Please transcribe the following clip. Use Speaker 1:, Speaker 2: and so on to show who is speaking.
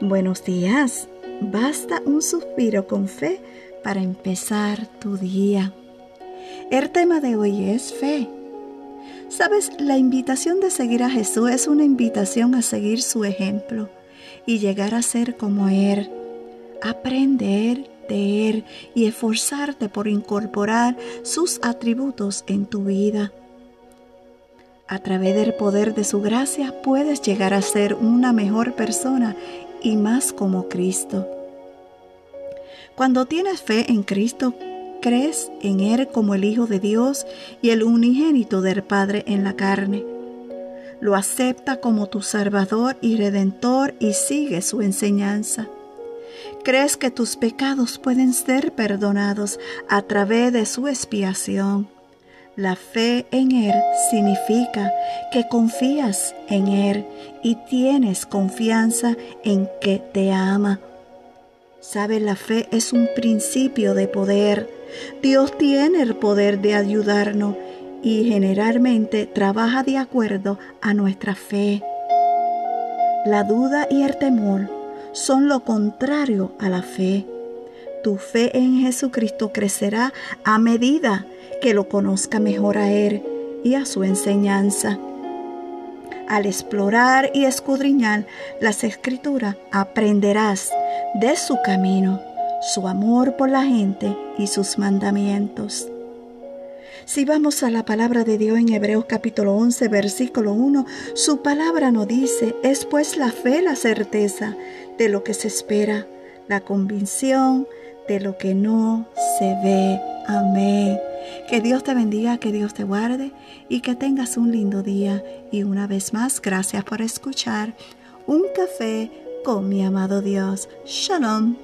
Speaker 1: Buenos días. Basta un suspiro con fe para empezar tu día. El tema de hoy es fe. Sabes, la invitación de seguir a Jesús es una invitación a seguir su ejemplo y llegar a ser como Él. Aprender de Él y esforzarte por incorporar sus atributos en tu vida. A través del poder de su gracia puedes llegar a ser una mejor persona y más como Cristo. Cuando tienes fe en Cristo, crees en Él como el Hijo de Dios y el unigénito del Padre en la carne. Lo acepta como tu Salvador y Redentor y sigue su enseñanza. Crees que tus pecados pueden ser perdonados a través de su expiación. La fe en Él significa que confías en Él y tienes confianza en que te ama. Sabes, la fe es un principio de poder. Dios tiene el poder de ayudarnos y generalmente trabaja de acuerdo a nuestra fe. La duda y el temor son lo contrario a la fe. Tu fe en Jesucristo crecerá a medida que lo conozca mejor a Él y a su enseñanza. Al explorar y escudriñar las escrituras, aprenderás de su camino, su amor por la gente y sus mandamientos. Si vamos a la palabra de Dios en Hebreos capítulo 11, versículo 1, su palabra nos dice, es pues la fe la certeza de lo que se espera, la convicción de lo que no se ve. Amén. Que Dios te bendiga, que Dios te guarde y que tengas un lindo día. Y una vez más, gracias por escuchar Un Café con mi amado Dios. Shalom.